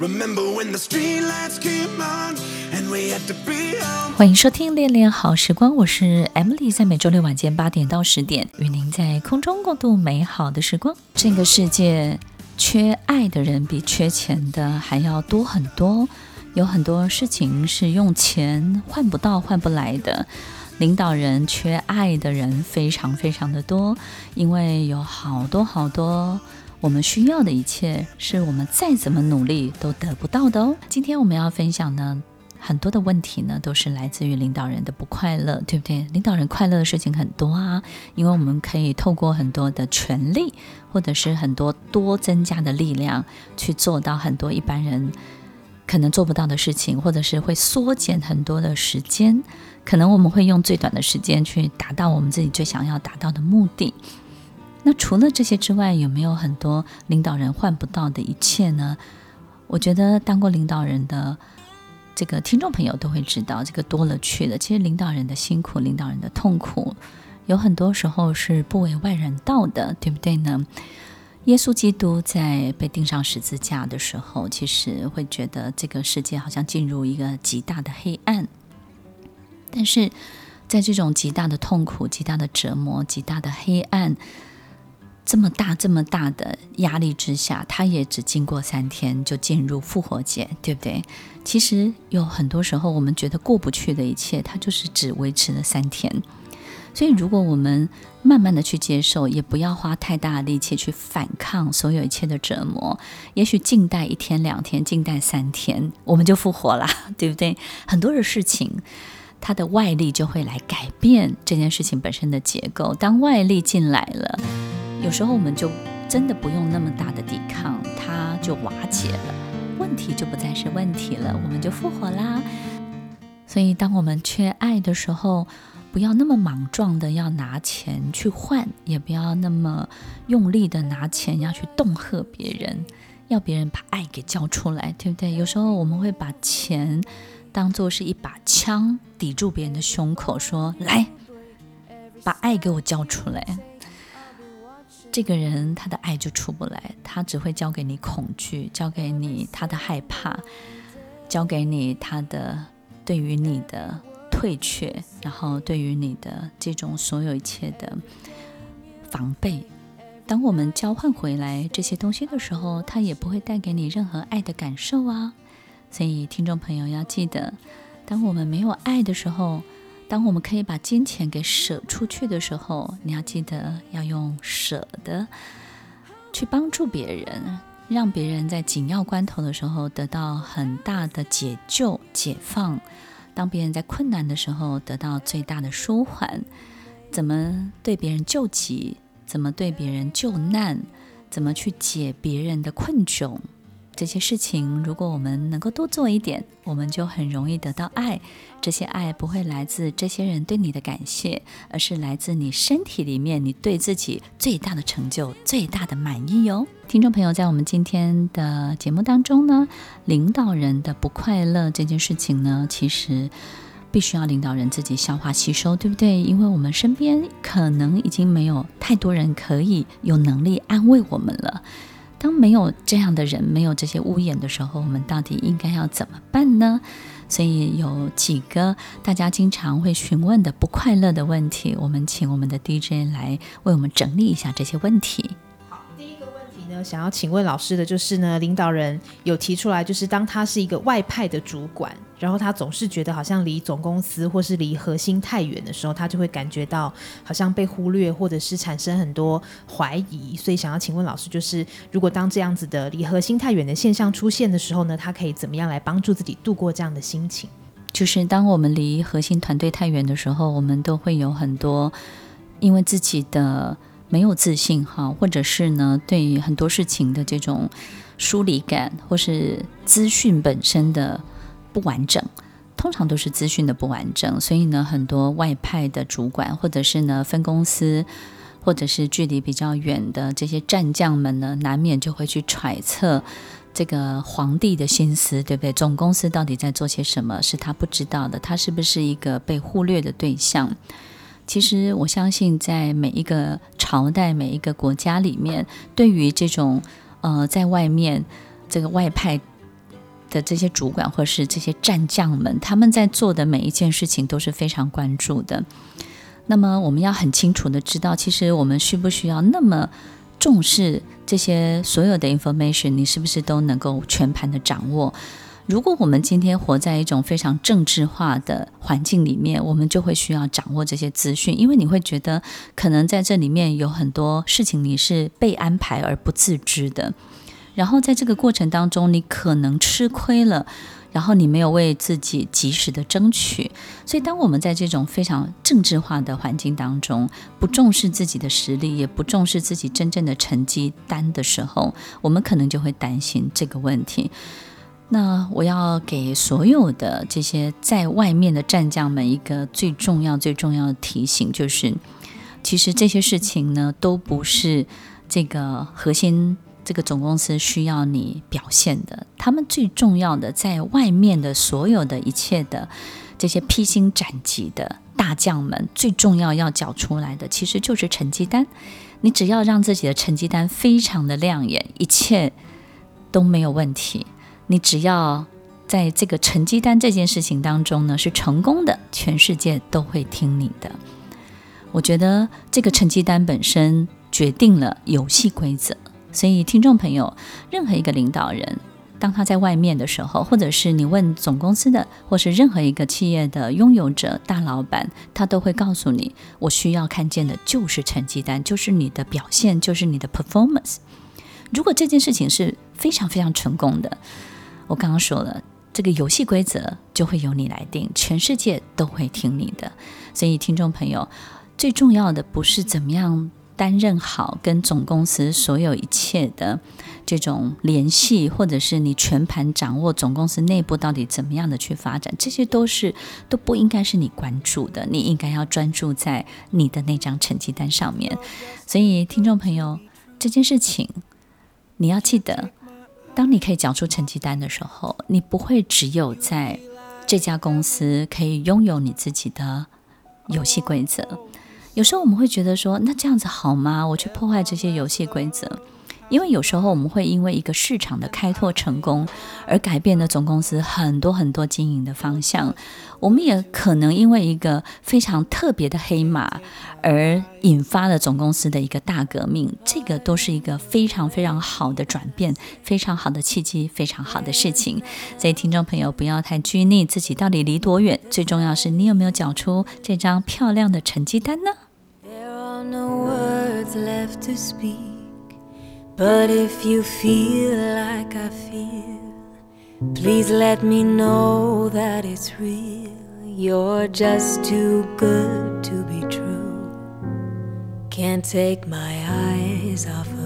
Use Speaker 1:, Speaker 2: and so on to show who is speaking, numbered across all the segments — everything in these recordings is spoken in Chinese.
Speaker 1: remember
Speaker 2: when the street lights came on and we had to be out
Speaker 1: 欢迎收听《恋恋好时光》，我是 Emily，在每周六晚间八点到十点，与您在空中共度美好的时光。这个世界缺爱的人比缺钱的还要多很多，有很多事情是用钱换不到、换不来的。领导人缺爱的人非常非常的多，因为有好多好多。我们需要的一切，是我们再怎么努力都得不到的哦。今天我们要分享呢，很多的问题呢，都是来自于领导人的不快乐，对不对？领导人快乐的事情很多啊，因为我们可以透过很多的权力，或者是很多多增加的力量，去做到很多一般人可能做不到的事情，或者是会缩减很多的时间，可能我们会用最短的时间去达到我们自己最想要达到的目的。那除了这些之外，有没有很多领导人换不到的一切呢？我觉得当过领导人的这个听众朋友都会知道，这个多了去了。其实领导人的辛苦，领导人的痛苦，有很多时候是不为外人道的，对不对呢？耶稣基督在被钉上十字架的时候，其实会觉得这个世界好像进入一个极大的黑暗，但是在这种极大的痛苦、极大的折磨、极大的黑暗。这么大这么大的压力之下，他也只经过三天就进入复活节，对不对？其实有很多时候，我们觉得过不去的一切，它就是只维持了三天。所以，如果我们慢慢的去接受，也不要花太大的力气去反抗所有一切的折磨，也许静待一天两天，静待三天，我们就复活了，对不对？很多的事情，它的外力就会来改变这件事情本身的结构。当外力进来了。有时候我们就真的不用那么大的抵抗，它就瓦解了，问题就不再是问题了，我们就复活啦。所以，当我们缺爱的时候，不要那么莽撞的要拿钱去换，也不要那么用力的拿钱要去恫吓别人，要别人把爱给交出来，对不对？有时候我们会把钱当做是一把枪抵住别人的胸口，说：“来，把爱给我交出来。”这个人他的爱就出不来，他只会交给你恐惧，交给你他的害怕，交给你他的对于你的退却，然后对于你的这种所有一切的防备。当我们交换回来这些东西的时候，他也不会带给你任何爱的感受啊。所以听众朋友要记得，当我们没有爱的时候。当我们可以把金钱给舍出去的时候，你要记得要用舍的去帮助别人，让别人在紧要关头的时候得到很大的解救、解放。当别人在困难的时候得到最大的舒缓。怎么对别人救急？怎么对别人救难？怎么去解别人的困窘？这些事情，如果我们能够多做一点，我们就很容易得到爱。这些爱不会来自这些人对你的感谢，而是来自你身体里面你对自己最大的成就、最大的满意哟。听众朋友，在我们今天的节目当中呢，领导人的不快乐这件事情呢，其实必须要领导人自己消化吸收，对不对？因为我们身边可能已经没有太多人可以有能力安慰我们了。当没有这样的人，没有这些屋檐的时候，我们到底应该要怎么办呢？所以有几个大家经常会询问的不快乐的问题，我们请我们的 DJ 来为我们整理一下这些问题。
Speaker 3: 一个问题呢想要请问老师的就是呢，领导人有提出来，就是当他是一个外派的主管，然后他总是觉得好像离总公司或是离核心太远的时候，他就会感觉到好像被忽略，或者是产生很多怀疑。所以想要请问老师，就是如果当这样子的离核心太远的现象出现的时候呢，他可以怎么样来帮助自己度过这样的心情？
Speaker 1: 就是当我们离核心团队太远的时候，我们都会有很多因为自己的。没有自信哈，或者是呢，对于很多事情的这种疏离感，或是资讯本身的不完整，通常都是资讯的不完整。所以呢，很多外派的主管，或者是呢分公司，或者是距离比较远的这些战将们呢，难免就会去揣测这个皇帝的心思，对不对？总公司到底在做些什么？是他不知道的，他是不是一个被忽略的对象？其实我相信，在每一个朝代、每一个国家里面，对于这种呃，在外面这个外派的这些主管或是这些战将们，他们在做的每一件事情都是非常关注的。那么我们要很清楚的知道，其实我们需不需要那么重视这些所有的 information？你是不是都能够全盘的掌握？如果我们今天活在一种非常政治化的环境里面，我们就会需要掌握这些资讯，因为你会觉得可能在这里面有很多事情你是被安排而不自知的。然后在这个过程当中，你可能吃亏了，然后你没有为自己及时的争取。所以，当我们在这种非常政治化的环境当中，不重视自己的实力，也不重视自己真正的成绩单的时候，我们可能就会担心这个问题。那我要给所有的这些在外面的战将们一个最重要、最重要的提醒，就是其实这些事情呢，都不是这个核心。这个总公司需要你表现的，他们最重要的，在外面的所有的一切的这些披荆斩棘的大将们，最重要要缴出来的，其实就是成绩单。你只要让自己的成绩单非常的亮眼，一切都没有问题。你只要在这个成绩单这件事情当中呢，是成功的，全世界都会听你的。我觉得这个成绩单本身决定了游戏规则。所以，听众朋友，任何一个领导人，当他在外面的时候，或者是你问总公司的，或是任何一个企业的拥有者、大老板，他都会告诉你：我需要看见的就是成绩单，就是你的表现，就是你的 performance。如果这件事情是非常非常成功的，我刚刚说了，这个游戏规则就会由你来定，全世界都会听你的。所以，听众朋友，最重要的不是怎么样。担任好跟总公司所有一切的这种联系，或者是你全盘掌握总公司内部到底怎么样的去发展，这些都是都不应该是你关注的。你应该要专注在你的那张成绩单上面。所以，听众朋友，这件事情你要记得，当你可以讲出成绩单的时候，你不会只有在这家公司可以拥有你自己的游戏规则。有时候我们会觉得说，那这样子好吗？我去破坏这些游戏规则，因为有时候我们会因为一个市场的开拓成功而改变了总公司很多很多经营的方向。我们也可能因为一个非常特别的黑马而引发了总公司的一个大革命。这个都是一个非常非常好的转变，非常好的契机，非常好的事情。所以听众朋友不要太拘泥自己到底离多远，最重要是你有没有缴出这张漂亮的成绩单呢？But if
Speaker 4: you feel like I feel, please let me know that it's real. You're just too good to be true. Can't take my eyes off of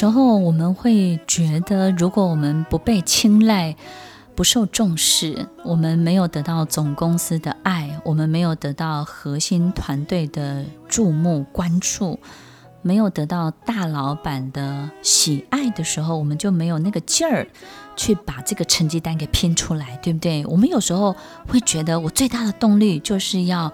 Speaker 1: 时候我们会觉得，如果我们不被青睐、不受重视，我们没有得到总公司的爱，我们没有得到核心团队的注目关注，没有得到大老板的喜爱的时候，我们就没有那个劲儿去把这个成绩单给拼出来，对不对？我们有时候会觉得，我最大的动力就是要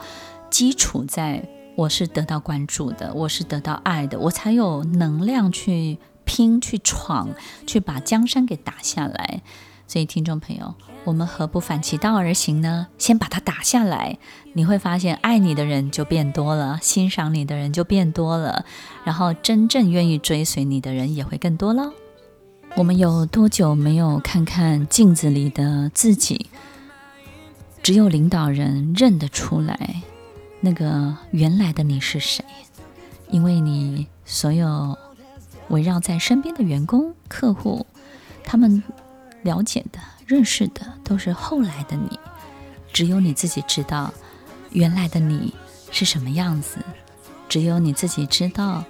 Speaker 1: 基础在。我是得到关注的，我是得到爱的，我才有能量去拼、去闯、去把江山给打下来。所以，听众朋友，我们何不反其道而行呢？先把它打下来，你会发现爱你的人就变多了，欣赏你的人就变多了，然后真正愿意追随你的人也会更多喽。我们有多久没有看看镜子里的自己？只有领导人认得出来。那个原来的你是谁？因为你所有围绕在身边的员工、客户，他们了解的、认识的都是后来的你，只有你自己知道原来的你是什么样子，只有你自己知道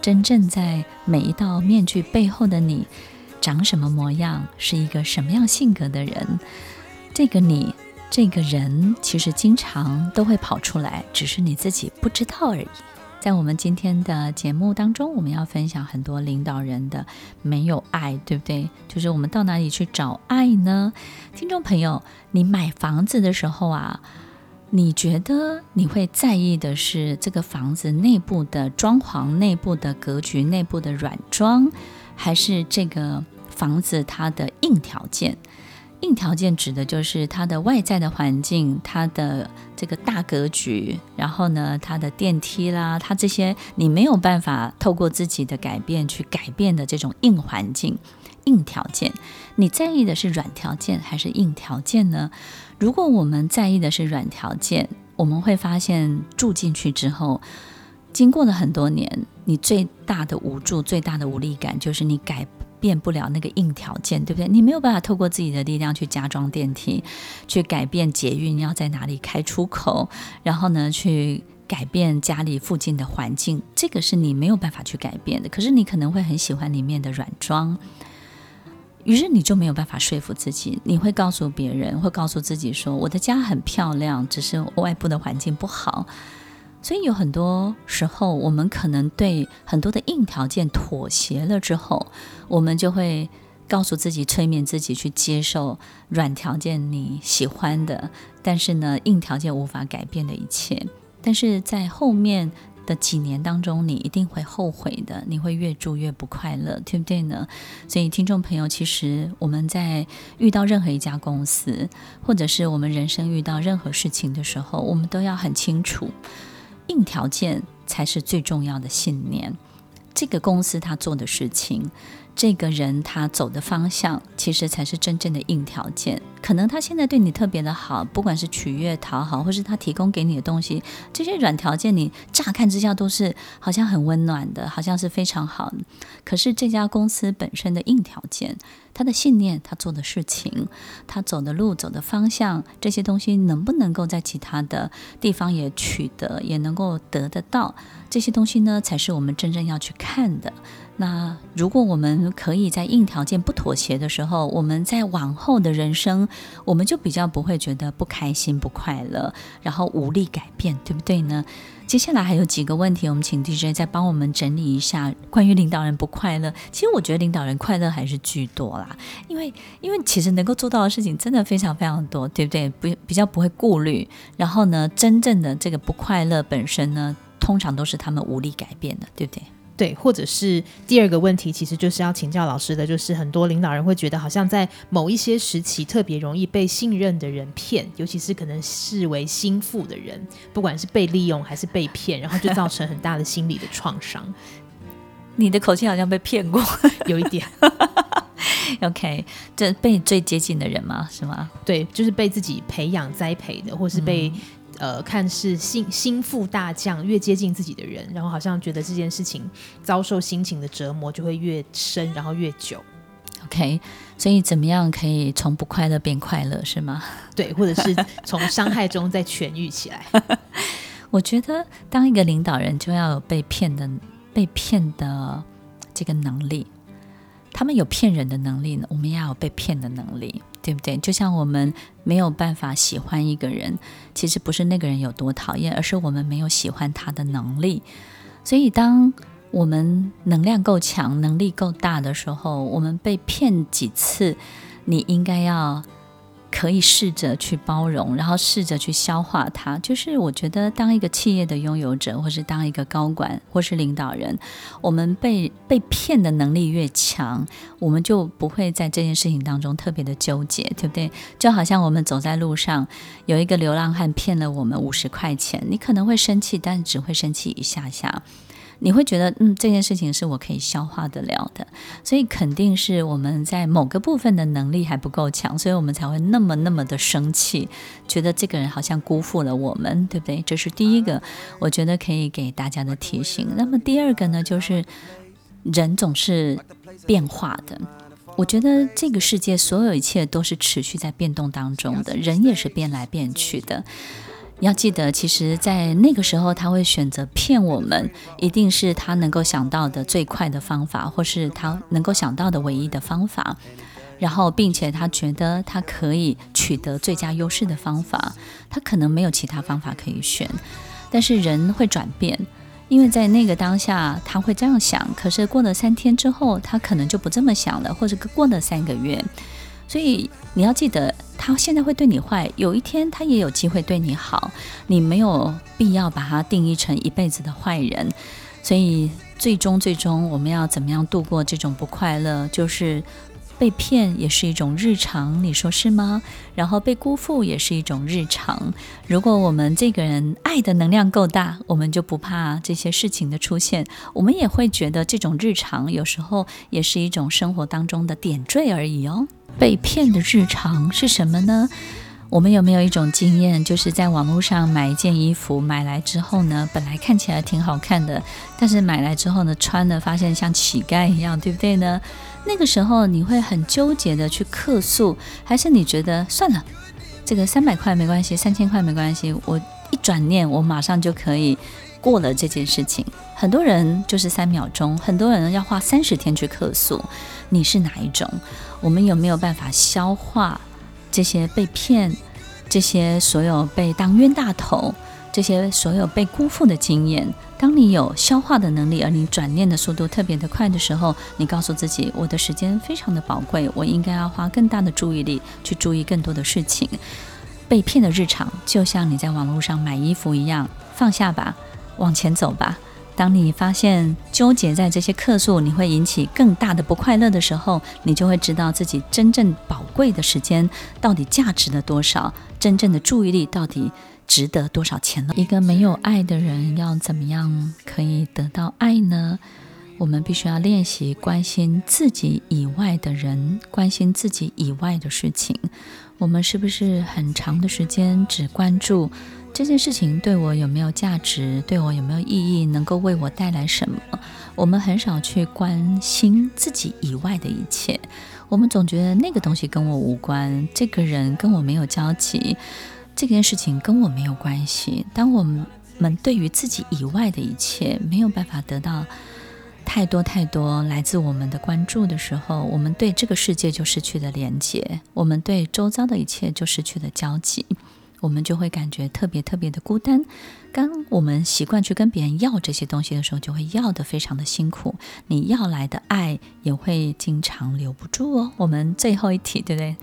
Speaker 1: 真正在每一道面具背后的你长什么模样，是一个什么样性格的人。这个你。这个人其实经常都会跑出来，只是你自己不知道而已。在我们今天的节目当中，我们要分享很多领导人的没有爱，对不对？就是我们到哪里去找爱呢？听众朋友，你买房子的时候啊，你觉得你会在意的是这个房子内部的装潢、内部的格局、内部的软装，还是这个房子它的硬条件？硬条件指的就是它的外在的环境，它的这个大格局，然后呢，它的电梯啦，它这些你没有办法透过自己的改变去改变的这种硬环境、硬条件。你在意的是软条件还是硬条件呢？如果我们在意的是软条件，我们会发现住进去之后，经过了很多年，你最大的无助、最大的无力感就是你改。变不了那个硬条件，对不对？你没有办法透过自己的力量去加装电梯，去改变捷运要在哪里开出口，然后呢，去改变家里附近的环境，这个是你没有办法去改变的。可是你可能会很喜欢里面的软装，于是你就没有办法说服自己。你会告诉别人，会告诉自己说：“我的家很漂亮，只是外部的环境不好。”所以有很多时候，我们可能对很多的硬条件妥协了之后，我们就会告诉自己、催眠自己去接受软条件你喜欢的，但是呢，硬条件无法改变的一切。但是在后面的几年当中，你一定会后悔的，你会越住越不快乐，对不对呢？所以，听众朋友，其实我们在遇到任何一家公司，或者是我们人生遇到任何事情的时候，我们都要很清楚。硬条件才是最重要的信念。这个公司他做的事情，这个人他走的方向，其实才是真正的硬条件。可能他现在对你特别的好，不管是取悦、讨好，或是他提供给你的东西，这些软条件，你乍看之下都是好像很温暖的，好像是非常好。可是这家公司本身的硬条件，他的信念，他做的事情，他走的路、走的方向，这些东西能不能够在其他的地方也取得，也能够得得到？这些东西呢，才是我们真正要去看的。那如果我们可以在硬条件不妥协的时候，我们在往后的人生，我们就比较不会觉得不开心、不快乐，然后无力改变，对不对呢？接下来还有几个问题，我们请 DJ 再帮我们整理一下关于领导人不快乐。其实我觉得领导人快乐还是居多啦，因为因为其实能够做到的事情真的非常非常多，对不对？不比较不会顾虑，然后呢，真正的这个不快乐本身呢，通常都是他们无力改变的，对不对？
Speaker 3: 对，或者是第二个问题，其实就是要请教老师的，就是很多领导人会觉得，好像在某一些时期特别容易被信任的人骗，尤其是可能视为心腹的人，不管是被利用还是被骗，然后就造成很大的心理的创伤。
Speaker 1: 你的口气好像被骗过，
Speaker 3: 有一点。
Speaker 1: OK，这被最接近的人吗？是吗？
Speaker 3: 对，就是被自己培养栽培的，或是被。嗯呃，看似心心腹大将，越接近自己的人，然后好像觉得这件事情遭受心情的折磨就会越深，然后越久。
Speaker 1: OK，所以怎么样可以从不快乐变快乐，是吗？
Speaker 3: 对，或者是从伤害中再痊愈起来。
Speaker 1: 我觉得当一个领导人就要有被骗的、被骗的这个能力。他们有骗人的能力呢，我们也要有被骗的能力。对不对？就像我们没有办法喜欢一个人，其实不是那个人有多讨厌，而是我们没有喜欢他的能力。所以，当我们能量够强、能力够大的时候，我们被骗几次，你应该要。可以试着去包容，然后试着去消化它。就是我觉得，当一个企业的拥有者，或是当一个高管，或是领导人，我们被被骗的能力越强，我们就不会在这件事情当中特别的纠结，对不对？就好像我们走在路上，有一个流浪汉骗了我们五十块钱，你可能会生气，但只会生气一下下。你会觉得，嗯，这件事情是我可以消化得了的，所以肯定是我们在某个部分的能力还不够强，所以我们才会那么那么的生气，觉得这个人好像辜负了我们，对不对？这是第一个，我觉得可以给大家的提醒。那么第二个呢，就是人总是变化的，我觉得这个世界所有一切都是持续在变动当中的，人也是变来变去的。要记得，其实，在那个时候，他会选择骗我们，一定是他能够想到的最快的方法，或是他能够想到的唯一的方法。然后，并且他觉得他可以取得最佳优势的方法，他可能没有其他方法可以选。但是人会转变，因为在那个当下他会这样想，可是过了三天之后，他可能就不这么想了，或者过了三个月。所以你要记得，他现在会对你坏，有一天他也有机会对你好。你没有必要把他定义成一辈子的坏人。所以最终最终，我们要怎么样度过这种不快乐？就是被骗也是一种日常，你说是吗？然后被辜负也是一种日常。如果我们这个人爱的能量够大，我们就不怕这些事情的出现。我们也会觉得这种日常有时候也是一种生活当中的点缀而已哦。被骗的日常是什么呢？我们有没有一种经验，就是在网络上买一件衣服，买来之后呢，本来看起来挺好看的，但是买来之后呢，穿了发现像乞丐一样，对不对呢？那个时候你会很纠结的去客诉，还是你觉得算了，这个三百块没关系，三千块没关系，我一转念，我马上就可以过了这件事情。很多人就是三秒钟，很多人要花三十天去客诉。你是哪一种？我们有没有办法消化这些被骗、这些所有被当冤大头、这些所有被辜负的经验？当你有消化的能力，而你转念的速度特别的快的时候，你告诉自己：我的时间非常的宝贵，我应该要花更大的注意力去注意更多的事情。被骗的日常，就像你在网络上买衣服一样，放下吧，往前走吧。当你发现纠结在这些客诉，你会引起更大的不快乐的时候，你就会知道自己真正宝贵的时间到底价值了多少，真正的注意力到底值得多少钱了。一个没有爱的人要怎么样可以得到爱呢？我们必须要练习关心自己以外的人，关心自己以外的事情。我们是不是很长的时间只关注？这件事情对我有没有价值？对我有没有意义？能够为我带来什么？我们很少去关心自己以外的一切。我们总觉得那个东西跟我无关，这个人跟我没有交集，这件事情跟我没有关系。当我们对于自己以外的一切没有办法得到太多太多来自我们的关注的时候，我们对这个世界就失去了连接，我们对周遭的一切就失去了交集。我们就会感觉特别特别的孤单。当我们习惯去跟别人要这些东西的时候，就会要的非常的辛苦。你要来的爱也会经常留不住哦。我们最后一题，对不对？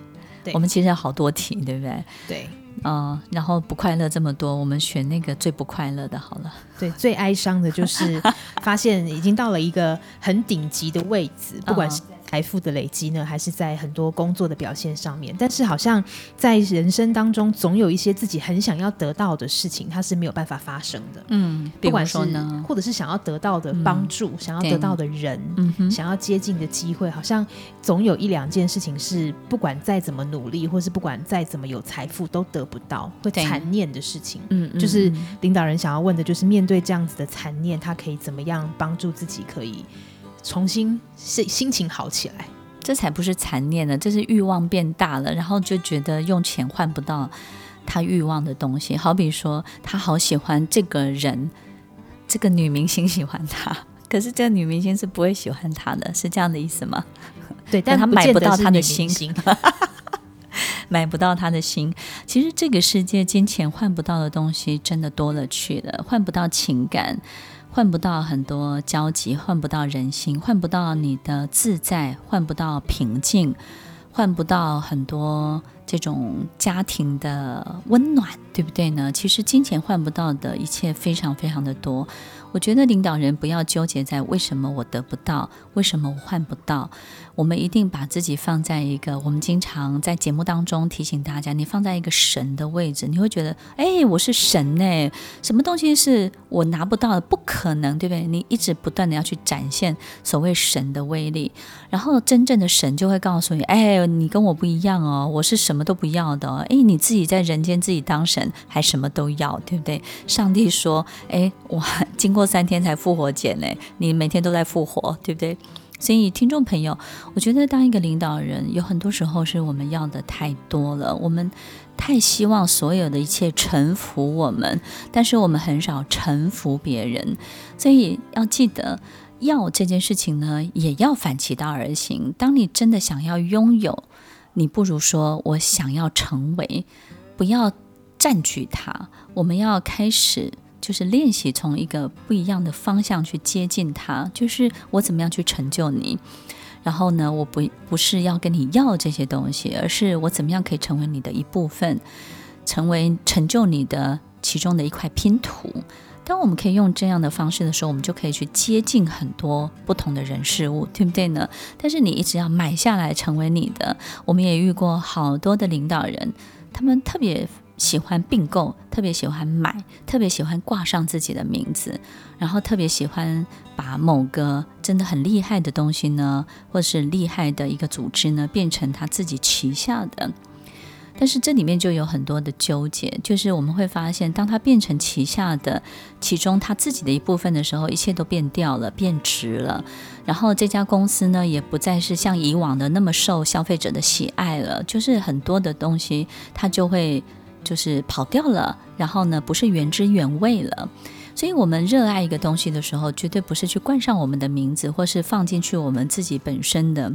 Speaker 3: 对。
Speaker 1: 我们其实有好多题，对不对？
Speaker 3: 对。
Speaker 1: 嗯，然后不快乐这么多，我们选那个最不快乐的好了。
Speaker 3: 对，最哀伤的就是发现已经到了一个很顶级的位置，不管是。财富的累积呢，还是在很多工作的表现上面？但是好像在人生当中，总有一些自己很想要得到的事情，它是没有办法发生的。
Speaker 1: 嗯，
Speaker 3: 不管是或者是想要得到的帮助，嗯、想要得到的人，想要接近的机会，好像总有一两件事情是不管再怎么努力，或是不管再怎么有财富，都得不到，会残念的事情。嗯，就是领导人想要问的，就是面对这样子的残念，他可以怎么样帮助自己？可以。重新心心情好起来，
Speaker 1: 这才不是残念呢，这是欲望变大了，然后就觉得用钱换不到他欲望的东西。好比说，他好喜欢这个人，这个女明星喜欢他，可是这个女明星是不会喜欢他的，是这样的意思吗？
Speaker 3: 对，但他买不到他的心，
Speaker 1: 买不到他的心。其实这个世界金钱换不到的东西真的多了去了，换不到情感。换不到很多交集，换不到人心，换不到你的自在，换不到平静，换不到很多这种家庭的温暖，对不对呢？其实金钱换不到的一切非常非常的多。我觉得领导人不要纠结在为什么我得不到，为什么我换不到。我们一定把自己放在一个，我们经常在节目当中提醒大家，你放在一个神的位置，你会觉得，哎，我是神呢，什么东西是我拿不到的？不可能，对不对？你一直不断的要去展现所谓神的威力，然后真正的神就会告诉你，哎，你跟我不一样哦，我是什么都不要的哦，哎，你自己在人间自己当神，还什么都要，对不对？上帝说，哎，我经过三天才复活节呢，你每天都在复活，对不对？所以，听众朋友，我觉得当一个领导人，有很多时候是我们要的太多了，我们太希望所有的一切臣服我们，但是我们很少臣服别人。所以要记得，要这件事情呢，也要反其道而行。当你真的想要拥有，你不如说我想要成为，不要占据它。我们要开始。就是练习从一个不一样的方向去接近他，就是我怎么样去成就你。然后呢，我不不是要跟你要这些东西，而是我怎么样可以成为你的一部分，成为成就你的其中的一块拼图。当我们可以用这样的方式的时候，我们就可以去接近很多不同的人事物，对不对呢？但是你一直要买下来成为你的。我们也遇过好多的领导人，他们特别喜欢并购，特别喜欢买，特别喜欢挂上自己的名字，然后特别喜欢把某个真的很厉害的东西呢，或是厉害的一个组织呢，变成他自己旗下的。但是这里面就有很多的纠结，就是我们会发现，当他变成旗下的其中他自己的一部分的时候，一切都变掉了，变质了。然后这家公司呢，也不再是像以往的那么受消费者的喜爱了，就是很多的东西它就会就是跑掉了，然后呢，不是原汁原味了。所以，我们热爱一个东西的时候，绝对不是去冠上我们的名字，或是放进去我们自己本身的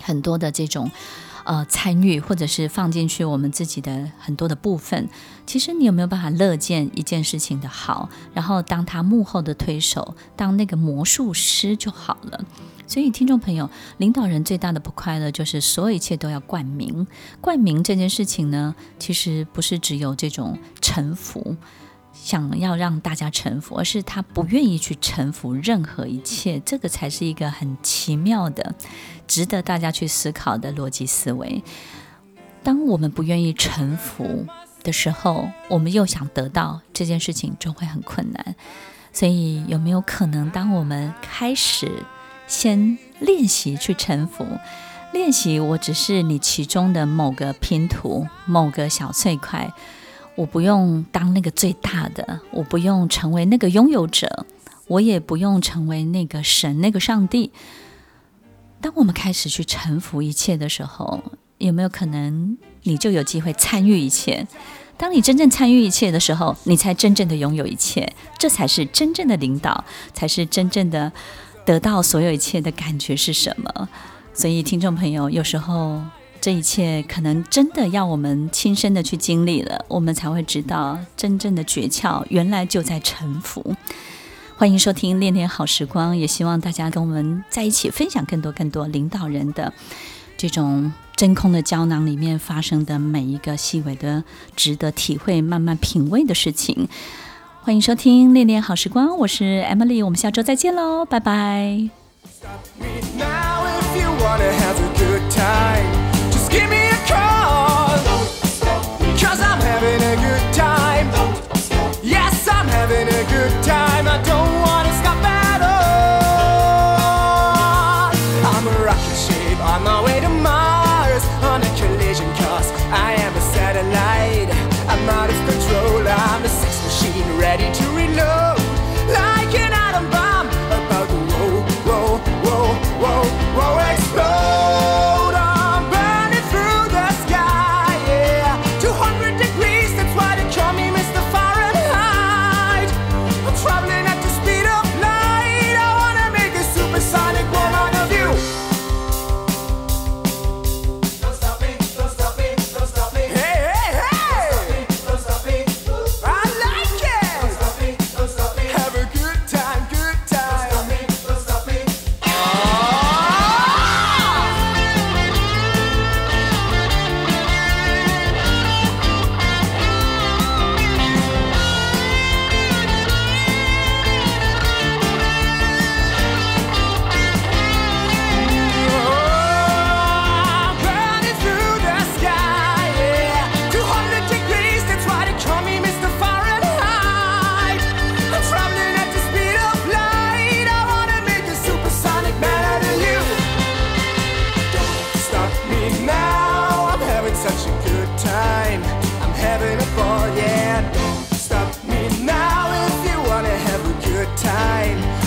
Speaker 1: 很多的这种。呃，参与或者是放进去我们自己的很多的部分，其实你有没有办法乐见一件事情的好，然后当他幕后的推手，当那个魔术师就好了。所以，听众朋友，领导人最大的不快乐就是所有一切都要冠名。冠名这件事情呢，其实不是只有这种臣服。想要让大家臣服，而是他不愿意去臣服任何一切，这个才是一个很奇妙的、值得大家去思考的逻辑思维。当我们不愿意臣服的时候，我们又想得到这件事情，就会很困难。所以，有没有可能，当我们开始先练习去臣服，练习我只是你其中的某个拼图、某个小碎块。我不用当那个最大的，我不用成为那个拥有者，我也不用成为那个神、那个上帝。当我们开始去臣服一切的时候，有没有可能你就有机会参与一切？当你真正参与一切的时候，你才真正的拥有一切，这才是真正的领导，才是真正的得到所有一切的感觉是什么？所以，听众朋友，有时候。这一切可能真的要我们亲身的去经历了，我们才会知道真正的诀窍原来就在沉浮。欢迎收听《恋恋好时光》，也希望大家跟我们在一起分享更多更多领导人的这种真空的胶囊里面发生的每一个细微的、值得体会、慢慢品味的事情。欢迎收听《恋恋好时光》，我是 Emily，我们下周再见喽，拜拜。time.